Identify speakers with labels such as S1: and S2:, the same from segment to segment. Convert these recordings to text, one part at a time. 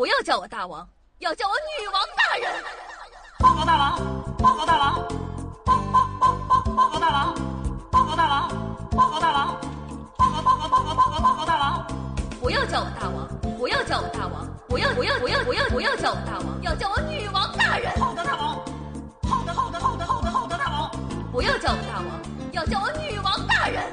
S1: 不要叫我大王，要叫我女王大人。
S2: 报告大王，报告大王，报报报报报告大王，报告大王，报告大王，报告报告报告报告报告大王。
S1: 不要叫我大王，不要叫我大王，不要不要不要不要不要叫我大王，要叫我女王大人。
S2: 好的，大王。好的，好的，好的，好的，好的，大王。
S1: 不要叫我大王，要叫我女王大人。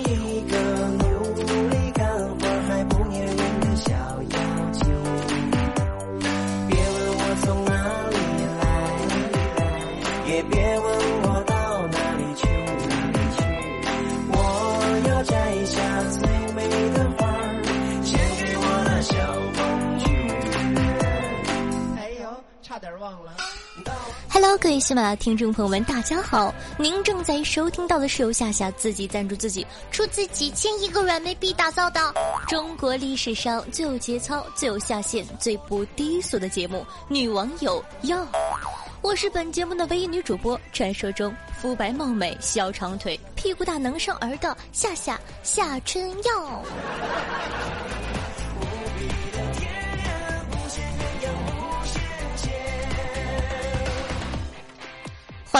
S3: 各位喜马拉雅听众朋友们，大家好！您正在收听到的是由夏夏自己赞助自己，出自几千亿个软妹币打造的中国历史上最有节操、最有下限、最不低俗的节目《女网友要》。我是本节目的唯一女主播，传说中肤白貌美、小长腿、屁股大能生儿的夏夏夏春耀。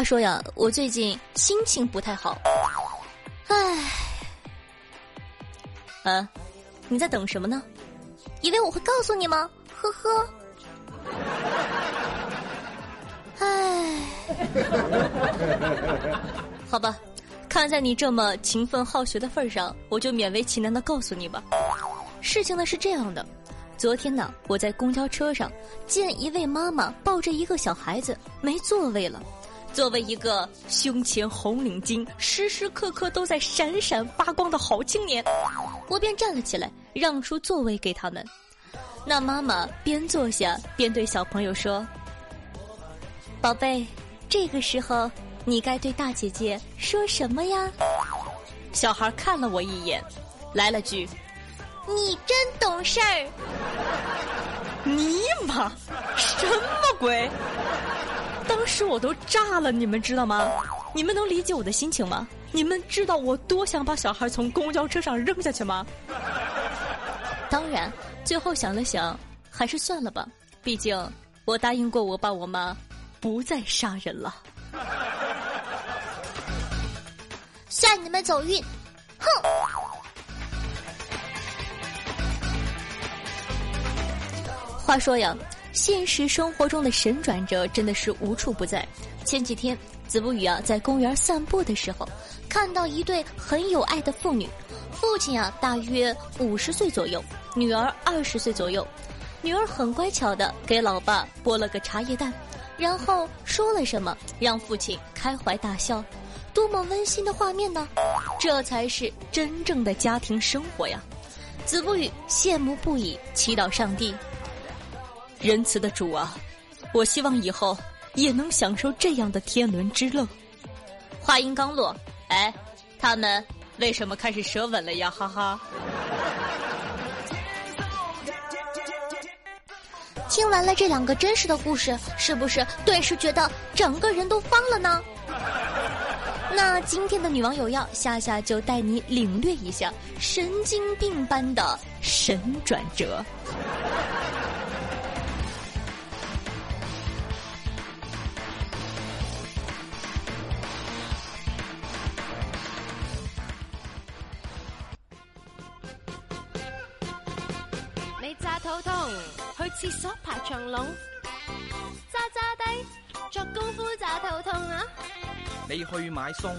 S3: 他说呀，我最近心情不太好，唉，啊，你在等什么呢？以为我会告诉你吗？呵呵，唉，好吧，看在你这么勤奋好学的份上，我就勉为其难的告诉你吧。事情呢是这样的，昨天呢，我在公交车上见一位妈妈抱着一个小孩子，没座位了。作为一个胸前红领巾时时刻刻都在闪闪发光的好青年，我便站了起来，让出座位给他们。那妈妈边坐下边对小朋友说：“宝贝，这个时候你该对大姐姐说什么呀？”小孩看了我一眼，来了句：“你真懂事儿。”
S4: 尼玛，什么鬼？当时我都炸了，你们知道吗？你们能理解我的心情吗？你们知道我多想把小孩从公交车上扔下去吗？
S3: 当然，最后想了想，还是算了吧。毕竟我答应过我爸我妈，不再杀人了。算你们走运，哼！话说呀。现实生活中的神转折真的是无处不在。前几天，子不语啊在公园散步的时候，看到一对很有爱的父女，父亲啊大约五十岁左右，女儿二十岁左右，女儿很乖巧的给老爸剥了个茶叶蛋，然后说了什么让父亲开怀大笑，多么温馨的画面呢？这才是真正的家庭生活呀！子不语羡慕不已，祈祷上帝。仁慈的主啊，我希望以后也能享受这样的天伦之乐。话音刚落，哎，他们为什么开始舌吻了呀？哈哈！听完了这两个真实的故事，是不是顿时觉得整个人都方了呢？那今天的女网友要夏夏就带你领略一下神经病般的神转折。
S5: 去厕所排长龙，渣渣低做功夫炸头痛啊！
S6: 你去买餸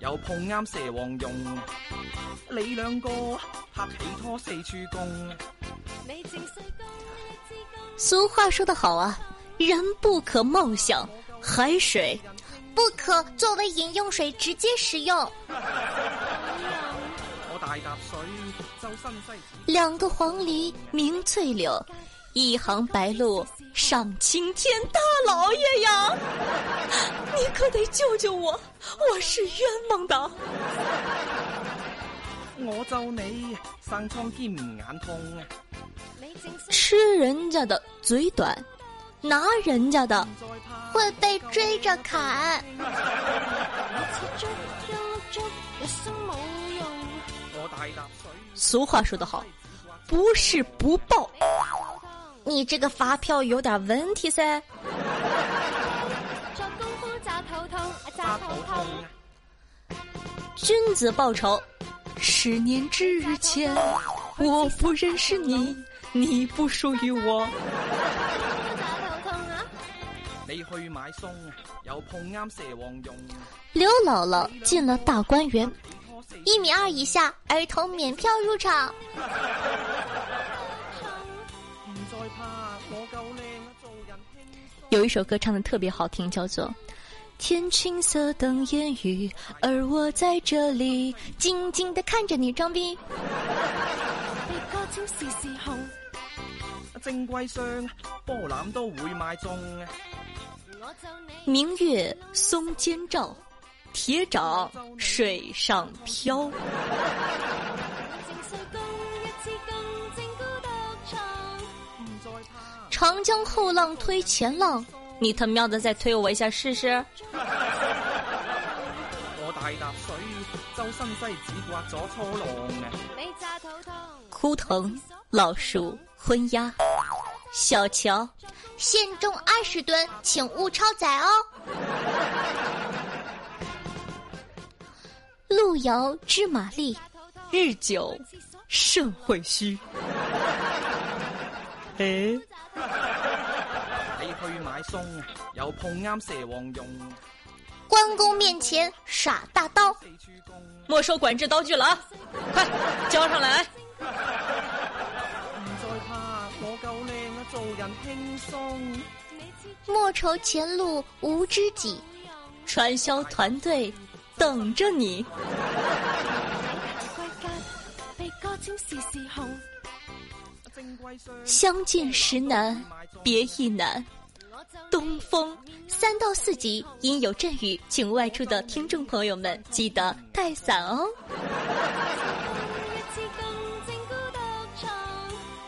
S6: 又碰啱蛇王用，你两个拍起拖四处攻。
S3: 俗话说得好啊，人不可貌相，海水不可作为饮用水直接使用。
S6: 我大搭水。
S3: 两个黄鹂鸣翠柳，一行白鹭上青天。大老爷呀，你
S4: 可得救救我，我是冤枉的。
S6: 我咒你生瘡兼唔眼痛。
S3: 吃人家的嘴短，拿人家的会被追着砍。
S4: 俗话说得好，不是不报。
S3: 你这个发票有点问题噻。君子报仇。十年之前，我不认识你，你不属于我。
S6: 你去买餸，又碰啱蛇王用。
S3: 刘姥姥进了大观园，一米二以下儿童免票入场。有一首歌唱的特别好听，叫做。天青色等烟雨，而我在这里静静的看着你装逼。
S6: 正波揽都会买中。
S4: 明月松间照，铁掌水上漂。长江后浪推前浪。你他喵的再推我一下试试！
S6: 我大踏水，周身西子刮咗初浪
S4: 枯藤老树昏鸦，小桥
S3: 限重二十吨，请勿超载哦。路遥知马力，
S4: 日久肾会虚。哎。
S6: 去买餸，又碰啱蛇王用。
S3: 关公面前耍大刀，
S4: 没收管制刀具了啊！快交上来！
S6: 唔再怕，我够靓啊，做人轻松。
S3: 莫愁前路无知己，
S4: 传销团队等着你。相见时难，别亦难。东风三到四级，因有阵雨，请外出的听众朋友们记得带伞哦。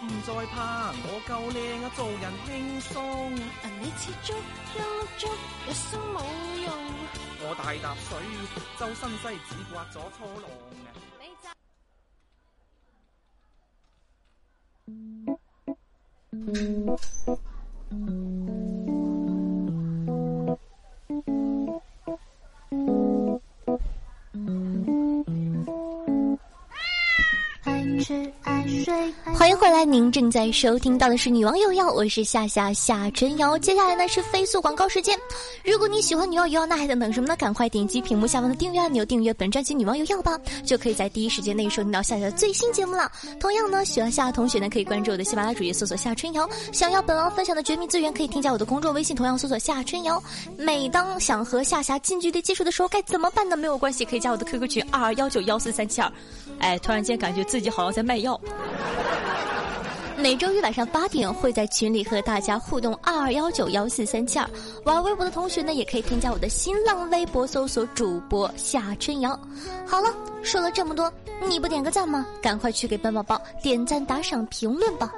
S6: 唔再怕，我够靓啊，做人轻松。你似竹一竹，一生冇用。我大踏水，周身西只刮咗初浪。うん。
S3: 欢迎回来，您正在收听到的是《女王有药》，我是夏夏夏春瑶。接下来呢是飞速广告时间。如果你喜欢《女王有药》，那还等等什么呢？赶快点击屏幕下方的订阅按钮，订阅本专辑《女王有药》吧，就可以在第一时间内收听到夏夏的最新节目了。同样呢，喜欢夏夏同学呢，可以关注我的喜马拉雅主页，搜索夏春瑶。想要本王分享的绝密资源，可以添加我的公众微信，同样搜索夏春瑶。每当想和夏夏近距离接触的时候，该怎么办呢？没有关系，可以加我的 QQ 群二二幺九幺四三七二。哎，突然间感觉自己好像我在卖药。每周一晚上八点会在群里和大家互动，二二幺九幺四三七二。玩微博的同学呢，也可以添加我的新浪微博，搜索主播夏春瑶。好了，说了这么多，你不点个赞吗？赶快去给本宝宝点赞、打赏、评论吧！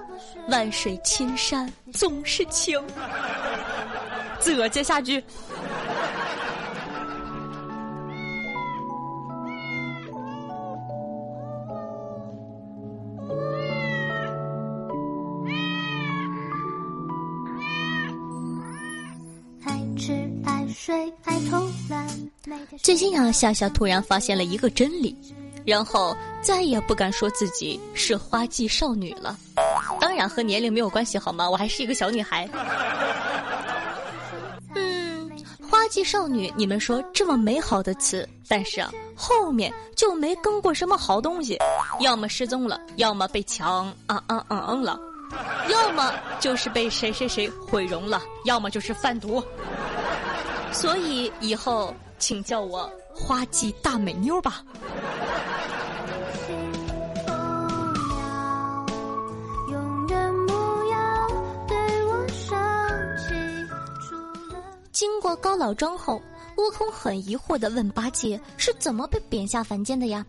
S3: 万水千山总是情。
S4: 这接下句。
S3: 最近啊，夏夏突然发现了一个真理，然后再也不敢说自己是花季少女了。当然和年龄没有关系，好吗？我还是一个小女孩。嗯，花季少女，你们说这么美好的词，但是啊，后面就没跟过什么好东西，要么失踪了，要么被抢啊啊啊了，要么就是被谁谁谁毁容了，要么就是贩毒。所以以后请叫我花季大美妞吧。经过高老庄后，悟空很疑惑的问八戒是怎么被贬下凡间的呀？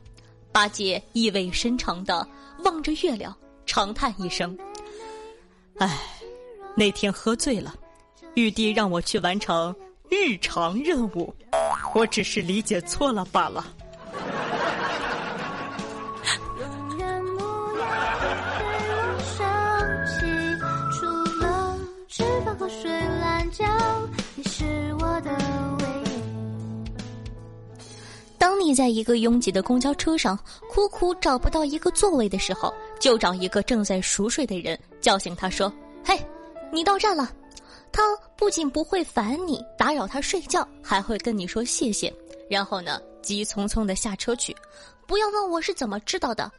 S3: 八戒意味深长的望着月亮，长叹一声：“
S4: 唉，那天喝醉了，玉帝让我去完成日常任务，我只是理解错了罢了。”
S3: 当你在一个拥挤的公交车上苦苦找不到一个座位的时候，就找一个正在熟睡的人叫醒他，说：“嘿，你到站了。”他不仅不会烦你打扰他睡觉，还会跟你说谢谢，然后呢，急匆匆的下车去。不要问我是怎么知道的，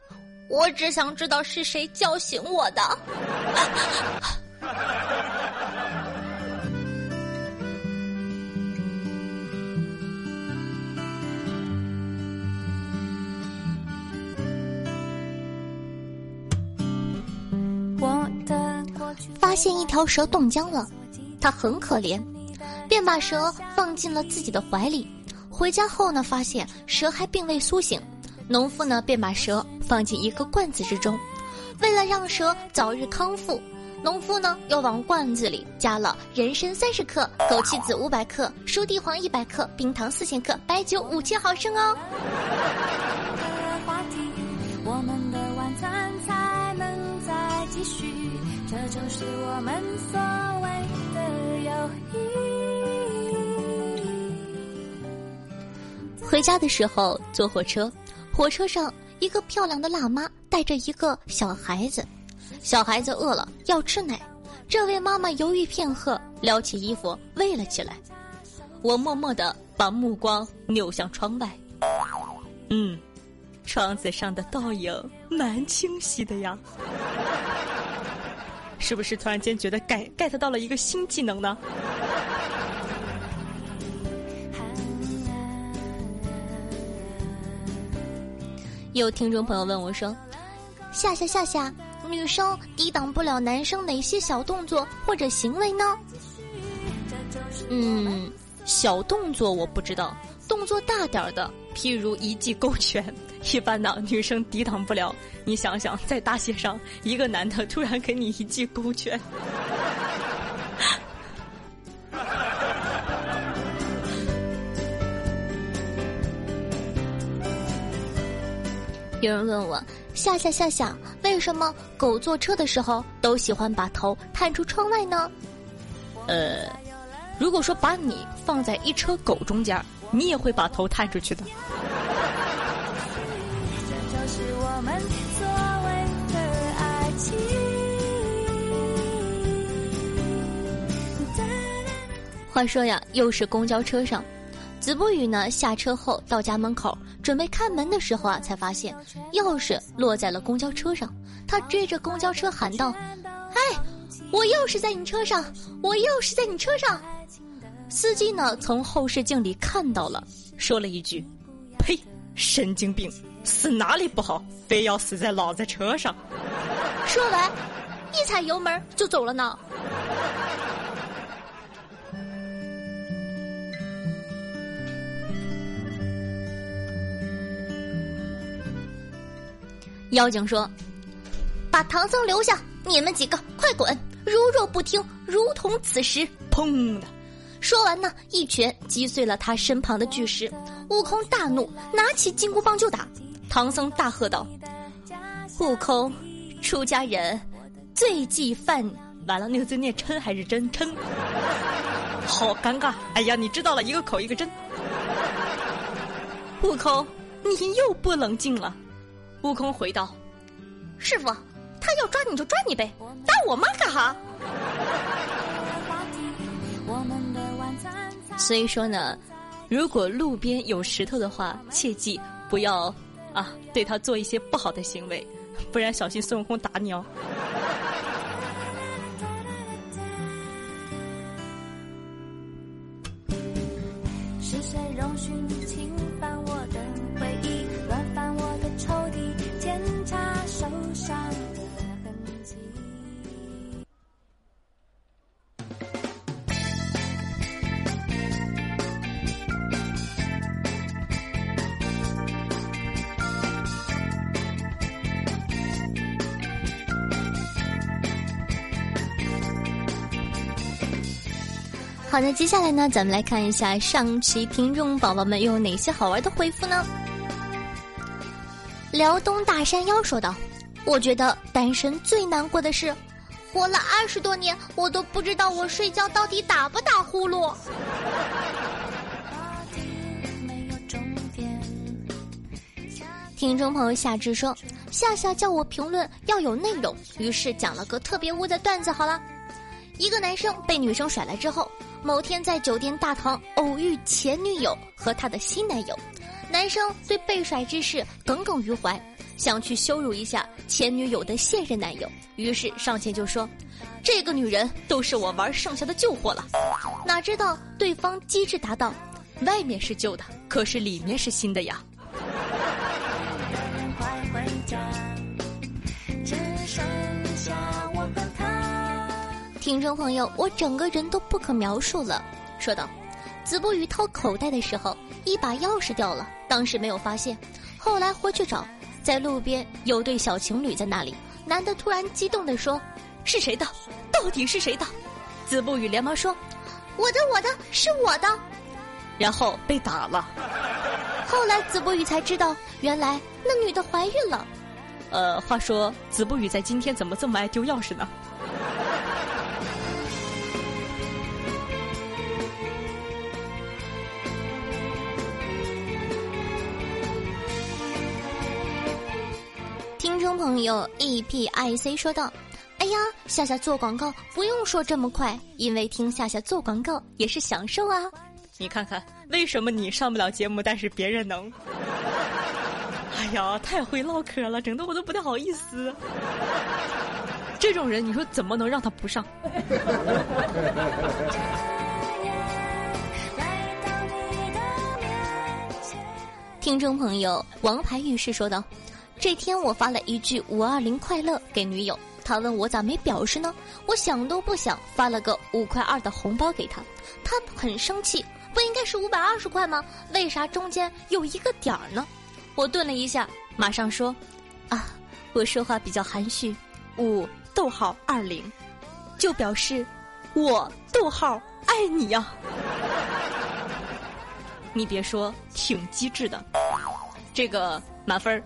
S3: 我只想知道是谁叫醒我的。发现一条蛇冻僵了，他很可怜，便把蛇放进了自己的怀里。回家后呢，发现蛇还并未苏醒，农夫呢便把蛇放进一个罐子之中。为了让蛇早日康复，农夫呢又往罐子里加了人参三十克、枸杞子五百克、熟地黄一百克、冰糖四千克、白酒五千毫升哦。我们的晚餐才能再继续。这就是我们所回家的时候坐火车，火车上一个漂亮的辣妈带着一个小孩子，小孩子饿了要吃奶，这位妈妈犹豫片刻，撩起衣服喂了起来。我默默的把目光扭向窗外，
S4: 嗯，窗子上的倒影蛮清晰的呀。是不是突然间觉得 get get 到了一个新技能呢？
S3: 有听众朋友问我说：“夏夏夏夏，女生抵挡不了男生哪些小动作或者行为呢？”嗯，小动作我不知道。动作大点儿的，譬如一记勾拳，一般的女生抵挡不了。你想想，在大街上，一个男的突然给你一记勾拳，有人问我：夏夏夏夏，为什么狗坐车的时候都喜欢把头探出窗外呢？
S4: 呃，如果说把你放在一车狗中间。你也会把头探出去的。
S3: 话说呀，又是公交车上，子不语呢下车后到家门口准备开门的时候啊，才发现钥匙落在了公交车上。他追着公交车喊道：“哎，我钥匙在你车上，我钥匙在你车上。”司机呢，从后视镜里看到了，说了一句：“
S4: 呸，神经病，死哪里不好，非要死在老子车上。”
S3: 说完，一踩油门就走了呢。妖精说：“把唐僧留下，你们几个快滚！如若不听，如同此时，砰的。”说完呢，一拳击碎了他身旁的巨石。悟空大怒，拿起金箍棒就打。唐僧大喝道：“悟空，出家人，罪忌犯……
S4: 完了，那个字念嗔还是真嗔？好尴尬！哎呀，你知道了一个口一个真。悟空，你又不冷静了。悟空回道：
S3: 师傅，他要抓你就抓你呗，打我妈干哈？所以说呢，如果路边有石头的话，切记不要啊对他做一些不好的行为，不然小心孙悟空打你哦。是谁容许你侵好的，接下来呢，咱们来看一下上期听众宝宝们又有哪些好玩的回复呢？辽东大山腰说道：“我觉得单身最难过的是，活了二十多年，我都不知道我睡觉到底打不打呼噜。”听众朋友夏至说：“夏夏叫我评论要有内容，于是讲了个特别污的段子。好了，一个男生被女生甩了之后，某天在酒店大堂偶遇前女友和他的新男友。”男生对被甩之事耿耿于怀，想去羞辱一下前女友的现任男友，于是上前就说：“这个女人都是我玩剩下的旧货了。”哪知道对方机智答道：“外面是旧的，可是里面是新的呀。”听众朋友，我整个人都不可描述了，说道。子不语掏口袋的时候，一把钥匙掉了，当时没有发现，后来回去找，在路边有对小情侣在那里，男的突然激动地说：“是谁的？到底是谁的？”子不语连忙说：“我的，我的，是我的。”然后被打了。后来子不语才知道，原来那女的怀孕了。
S4: 呃，话说子不语在今天怎么这么爱丢钥匙呢？
S3: 朋友 e p i c 说道：“哎呀，夏夏做广告不用说这么快，因为听夏夏做广告也是享受啊。
S4: 你看看，为什么你上不了节目，但是别人能？哎呀，太会唠嗑了，整的我都不太好意思。这种人，你说怎么能让他不上？”
S3: 听众朋友王牌浴室说道。这天我发了一句“五二零快乐”给女友，她问我咋没表示呢？我想都不想发了个五块二的红包给她，她很生气，不应该是五百二十块吗？为啥中间有一个点儿呢？我顿了一下，马上说：“啊，我说话比较含蓄，五逗号二零，就表示我逗号爱你呀。”
S4: 你别说，挺机智的，这个满分儿。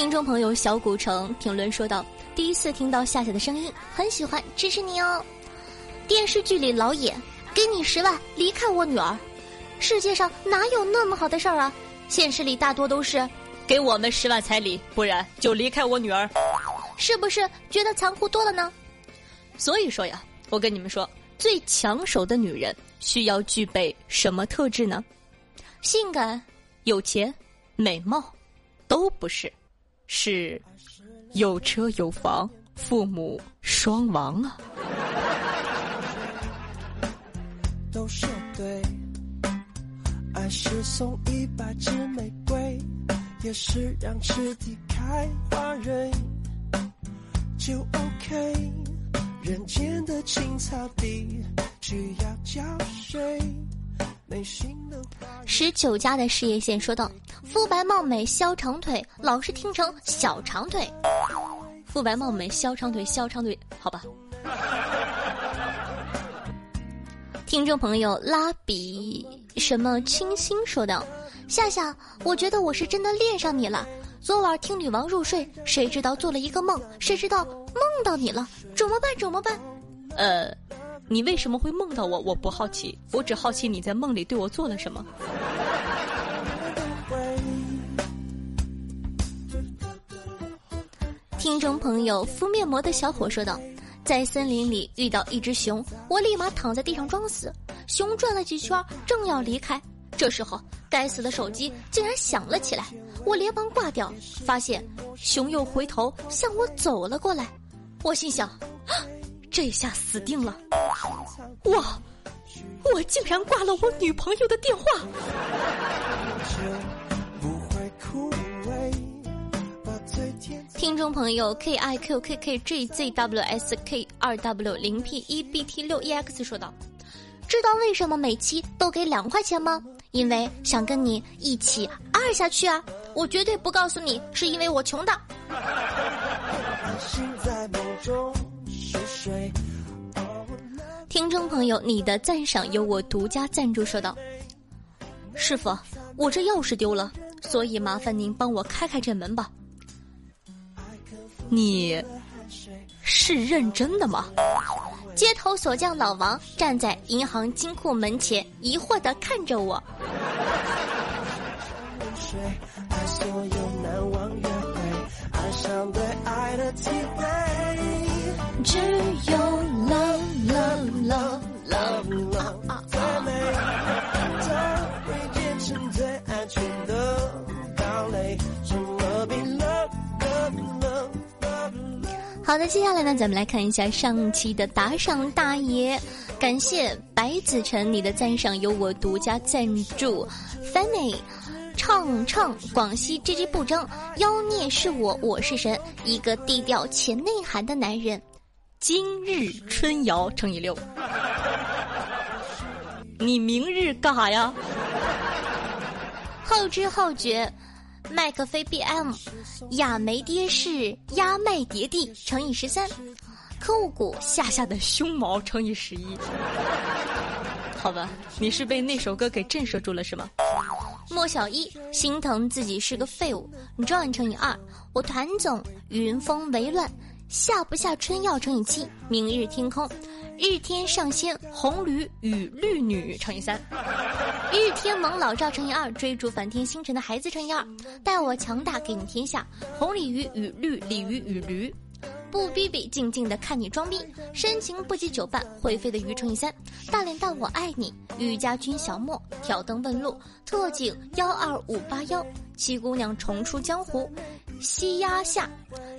S3: 听众朋友小古城评论说道：“第一次听到夏夏的声音，很喜欢，支持你哦。”电视剧里老演，给你十万离开我女儿，世界上哪有那么好的事儿啊？现实里大多都是，
S4: 给我们十万彩礼，不然就离开我女儿，
S3: 是不是觉得残酷多了呢？
S4: 所以说呀，我跟你们说，最抢手的女人需要具备什么特质呢？性感、有钱、美貌，都不是。是，有车有房，父母双亡啊。都说对，爱是送一百支玫瑰，也是让池底开花蕊，就 OK。人间的青草地需要浇水。十九家的事业线说道：“肤白貌美削长腿，老是听成小长腿。肤白貌美削长腿，削长腿，好吧。”听众朋友拉比什么清新说道：“夏夏，我觉得我是真的恋上你了。昨晚听女王入睡，谁知道做了一个梦，谁知道梦到你了，怎么办？怎么办？呃。”你为什么会梦到我？我不好奇，我只好奇你在梦里对我做了什么。
S3: 听众朋友敷面膜的小伙说道：“在森林里遇到一只熊，我立马躺在地上装死。熊转了几圈，正要离开，这时候该死的手机竟然响了起来，我连忙挂掉，发现熊又回头向我走了过来。我心想。”这下死定了！我，我竟然挂了我女朋友的电话。听众朋友 k i q k k j z w s k 二 w 零 p 一 b t 六 e x 说道：“知道为什么每期都给两块钱吗？因为想跟你一起二下去啊！我绝对不告诉你，是因为我穷的。”听众朋友，你的赞赏由我独家赞助，说道：“师傅，我这钥匙丢了，所以麻烦您帮我开开这门吧。”
S4: 你是认真的吗？
S3: 街头锁匠老王站在银行金库门前，疑惑的看着我。只有 love love love love 啊啊！好的，接下来呢，咱们来看一下上期的打赏大爷，感谢白子晨，你的赞赏由我独家赞助，Fanny。唱唱广西吱吱不争，妖孽是我，我是神，一个低调且内涵的男人。
S4: 今日春瑶乘以六，你明日干啥呀？
S3: 后知后觉，麦克菲 BM，亚梅爹是压麦叠地乘以十三，科务股
S4: 下下的胸毛乘以十一。好吧，你是被那首歌给震慑住了是吗？
S3: 莫小一心疼自己是个废物，John 乘以二，我团总云峰为乱，下不下春药乘以七，明日天空，日天上仙红驴与绿女乘以三，日天蒙老赵乘以二，追逐反天星辰的孩子乘以二，待我强大给你天下，红鲤鱼与绿鲤鱼与驴。不逼逼，静静的看你装逼，深情不及久伴，会飞的鱼乘以三，大脸蛋我爱你，雨家军小莫挑灯问路，特警幺二五八幺，七姑娘重出江湖，西压下，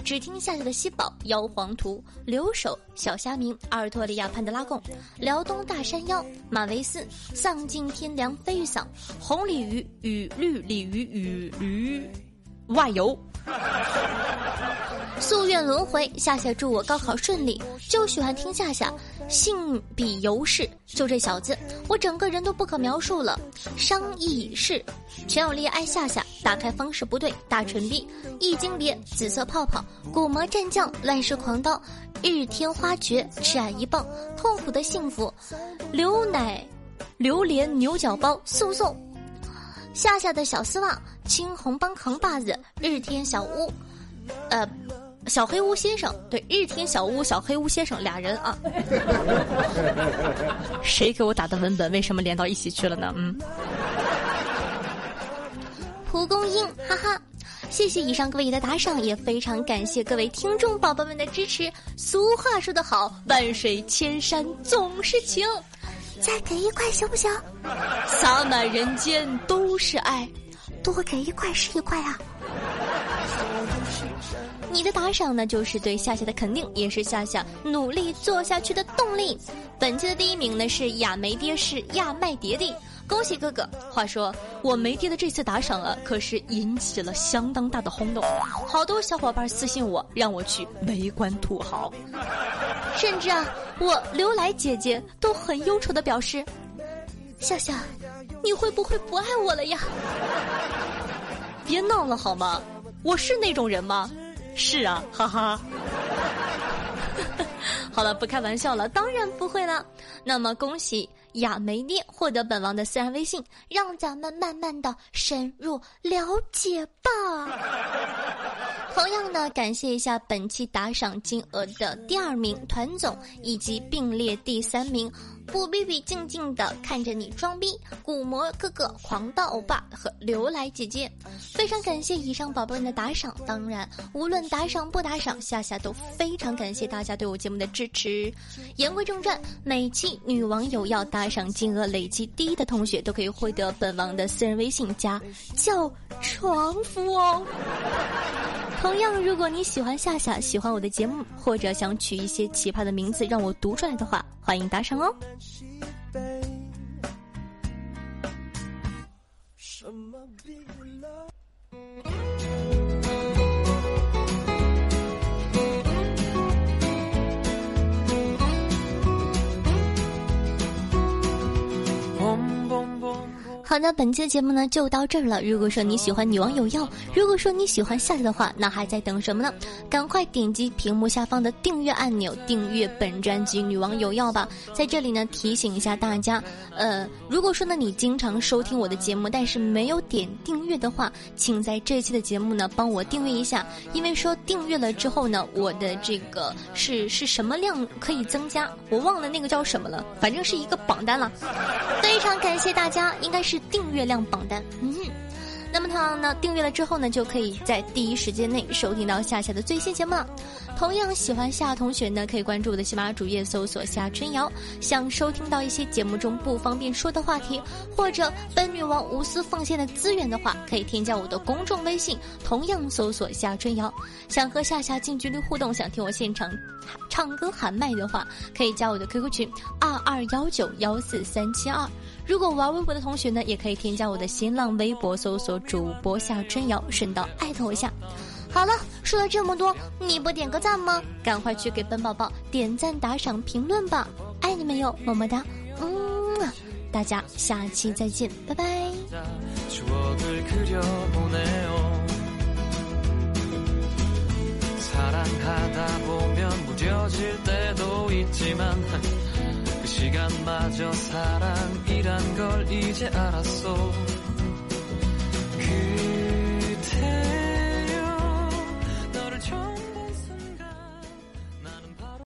S3: 只听夏夏的西宝妖皇图，留守小虾明，阿尔托利亚潘德拉贡，辽东大山腰，马维斯丧尽天良飞玉嗓，红鲤鱼与绿鲤鱼与驴
S4: 外游。
S3: 夙愿轮回，夏夏祝我高考顺利。就喜欢听夏夏，性比尤氏，就这小子，我整个人都不可描述了。商议事，全有力爱夏夏。打开方式不对，大唇逼，易经别，紫色泡泡，古魔战将，乱世狂刀，日天花绝，赤爱一棒，痛苦的幸福，牛奶，榴莲牛角包，速送。夏夏的小丝袜，青红帮扛把子，日天小屋，呃。小黑屋先生，对日天小屋小黑屋先生俩人啊，
S4: 谁给我打的文本？为什么连到一起去了呢？嗯，
S3: 蒲公英，哈哈，谢谢以上各位的打赏，也非常感谢各位听众宝宝们的支持。俗话说得好，万水千山总是情，再给一块行不行？洒满人间都是爱，多给一块是一块啊。你的打赏呢，就是对夏夏的肯定，也是夏夏努力做下去的动力。本期的第一名呢是亚梅爹是亚麦蝶弟，恭喜哥哥！话说我梅爹的这次打赏啊，可是引起了相当大的轰动，好多小伙伴私信我，让我去围观土豪，甚至啊，我刘来姐姐都很忧愁的表示：笑笑，你会不会不爱我了呀？
S4: 别闹了好吗？我是那种人吗？是啊，哈哈。
S3: 好了，不开玩笑了，当然不会了。那么，恭喜亚梅爹获得本王的私人微信，让咱们慢慢的深入了解吧。同样呢，感谢一下本期打赏金额的第二名团总，以及并列第三名。不逼逼，静静的看着你装逼，古魔哥哥、狂盗欧巴和刘来姐姐，非常感谢以上宝宝们的打赏。当然，无论打赏不打赏，夏夏都非常感谢大家对我节目的支持。言归正传，每期女网友要打赏金额累计第一的同学，都可以获得本王的私人微信加叫床夫哦。同样，如果你喜欢夏夏，喜欢我的节目，或者想取一些奇葩的名字让我读出来的话，欢迎打赏哦。好的，本期的节目呢就到这儿了。如果说你喜欢女王有药，如果说你喜欢夏夏的话，那还在等什么呢？赶快点击屏幕下方的订阅按钮，订阅本专辑《女王有药》吧。在这里呢提醒一下大家，呃，如果说呢你经常收听我的节目，但是没有点订阅的话，请在这期的节目呢帮我订阅一下，因为说订阅了之后呢，我的这个是是什么量可以增加，我忘了那个叫什么了，反正是一个榜单了。非常感谢大家，应该是订阅量榜单。嗯哼，那么他呢订阅了之后呢，就可以在第一时间内收听到夏夏的最新节目了。同样喜欢夏同学呢，可以关注我的喜马主页，搜索夏春瑶。想收听到一些节目中不方便说的话题，或者本女王无私奉献的资源的话，可以添加我的公众微信，同样搜索夏春瑶。想和夏夏近距离互动，想听我现场唱歌喊麦的话，可以加我的 QQ 群二二幺九幺四三七二。如果玩微博的同学呢，也可以添加我的新浪微博，搜索主播夏春瑶，顺道艾特我一下。好了，说了这么多，你不点个赞吗？赶快去给本宝宝点赞、打赏、评论吧！爱你们哟，么么哒，嗯，大家下期再见，拜拜。 시간마저 사랑이란 걸 이제 알았어.